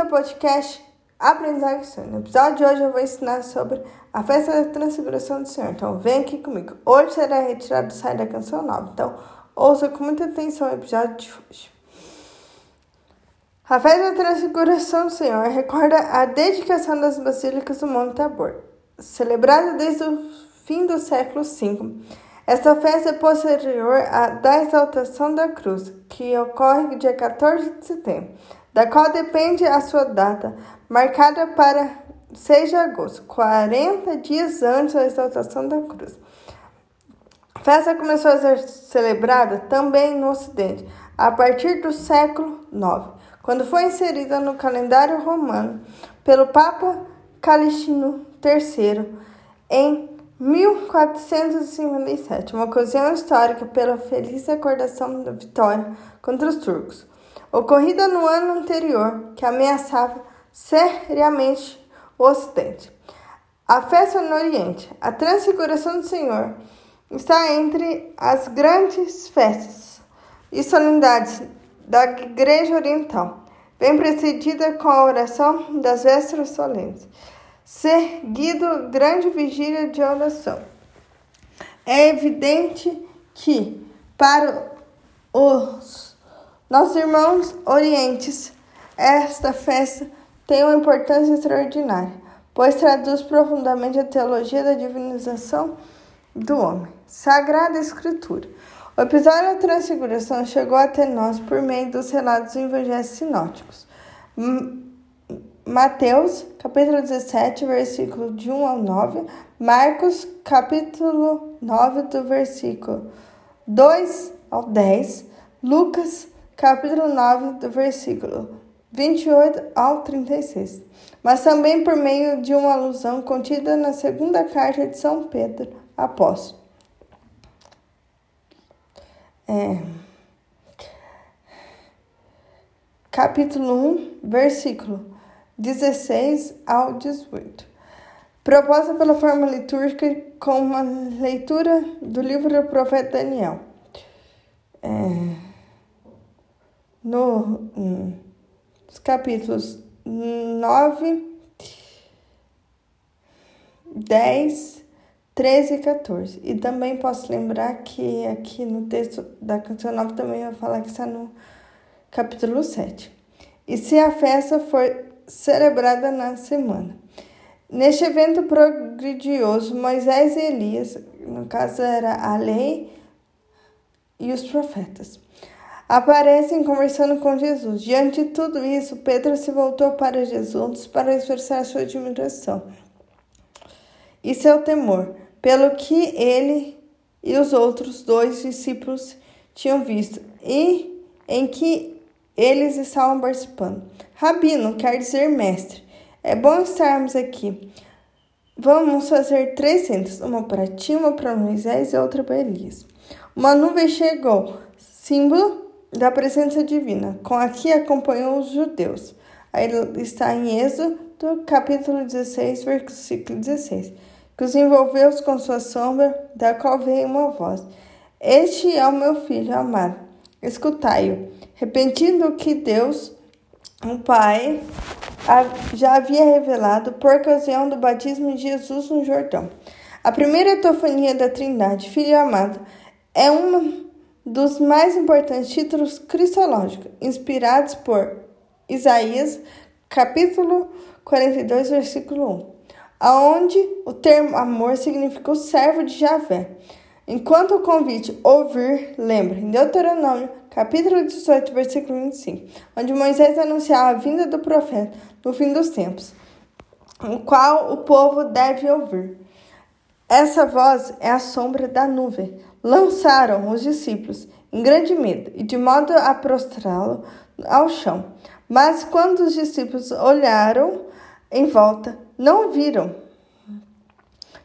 Bem-vindo ao podcast Aprendizagem Sonho. No episódio de hoje eu vou ensinar sobre a festa da transfiguração do Senhor. Então vem aqui comigo. Hoje será retirado do site da canção nova. Então ouça com muita atenção o episódio de hoje. A festa da transfiguração do Senhor recorda a dedicação das basílicas do Monte Tabor, celebrada desde o fim do século V. Esta festa é posterior à da exaltação da cruz, que ocorre dia 14 de setembro da qual depende a sua data, marcada para 6 de agosto, 40 dias antes da exaltação da cruz. A festa começou a ser celebrada também no Ocidente, a partir do século IX, quando foi inserida no calendário romano pelo Papa Calixto III em 1457, uma ocasião histórica pela feliz recordação da vitória contra os turcos ocorrida no ano anterior, que ameaçava seriamente o Ocidente. A festa no Oriente, a Transfiguração do Senhor, está entre as grandes festas e solenidades da Igreja Oriental. Vem precedida com a oração das vésperas solenes, seguido grande vigília de oração. É evidente que, para os nossos irmãos orientes, esta festa tem uma importância extraordinária, pois traduz profundamente a teologia da divinização do homem. Sagrada Escritura. O episódio da Transfiguração chegou até nós por meio dos relatos dos evangelhos sinóticos. Mateus, capítulo 17, versículo de 1 ao 9, Marcos, capítulo 9, do versículo 2 ao 10, Lucas, capítulo 9, do versículo 28 ao 36, mas também por meio de uma alusão contida na segunda carta de São Pedro, apóstolo. É, capítulo 1, versículo 16 ao 18. Proposta pela forma litúrgica com uma leitura do livro do profeta Daniel. É, no, nos capítulos 9, 10, 13 e 14. E também posso lembrar que aqui no texto da canção 9 também vai falar que está no capítulo 7. E se a festa for celebrada na semana. Neste evento prodigioso, Moisés e Elias, no caso era a lei e os profetas, aparecem conversando com Jesus. Diante de tudo isso, Pedro se voltou para Jesus para expressar sua admiração e seu temor pelo que ele e os outros dois discípulos tinham visto e em que eles estavam participando. Rabino quer dizer mestre. É bom estarmos aqui. Vamos fazer três centros, uma para ti, uma para Moisés e outra para Elias. Uma nuvem chegou, símbolo da presença divina, com a que acompanhou os judeus. Aí está em Êxodo, capítulo 16, versículo 16, que os envolveu com sua sombra, da qual veio uma voz. Este é o meu filho amado, escutai-o. Repetindo que Deus, o Pai, já havia revelado por ocasião do batismo de Jesus no Jordão. A primeira teofania da Trindade, Filho amado, é uma dos mais importantes títulos cristológicos, inspirados por Isaías, capítulo 42, versículo 1, aonde o termo amor significa o servo de Javé. Enquanto o convite ouvir lembra em Deuteronômio, capítulo 18, versículo 25, onde Moisés anunciava a vinda do profeta no fim dos tempos, o qual o povo deve ouvir. Essa voz é a sombra da nuvem, lançaram os discípulos em grande medo e de modo a prostrá-lo ao chão. Mas quando os discípulos olharam em volta, não viram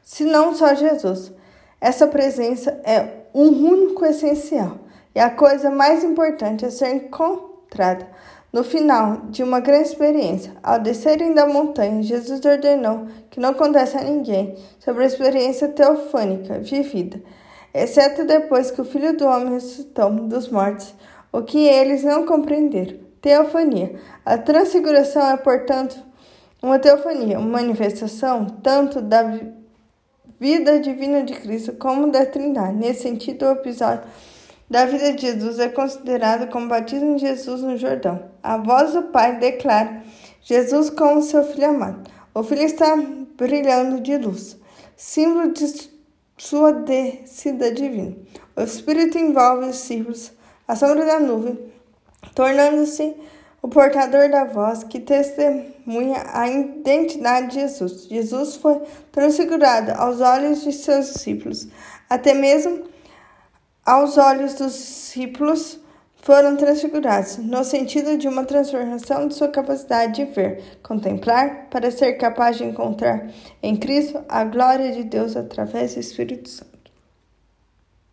senão só Jesus. Essa presença é um único essencial e a coisa mais importante a ser encontrada. No final de uma grande experiência, ao descerem da montanha, Jesus ordenou que não contasse a ninguém sobre a experiência teofânica vivida exceto depois que o Filho do Homem ressuscitou dos mortos, o que eles não compreenderam. teofania. A transfiguração é, portanto, uma teofania, uma manifestação tanto da vida divina de Cristo como da Trindade. Nesse sentido, o episódio da vida de Jesus é considerado como batismo de Jesus no Jordão. A voz do Pai declara Jesus como seu filho amado. O filho está brilhando de luz, símbolo de sua descida divina. O Espírito envolve os discípulos, a sombra da nuvem, tornando-se o portador da voz que testemunha a identidade de Jesus. Jesus foi transfigurado aos olhos de seus discípulos, até mesmo aos olhos dos discípulos foram transfigurados, no sentido de uma transformação de sua capacidade de ver, contemplar, para ser capaz de encontrar em Cristo a glória de Deus através do Espírito Santo.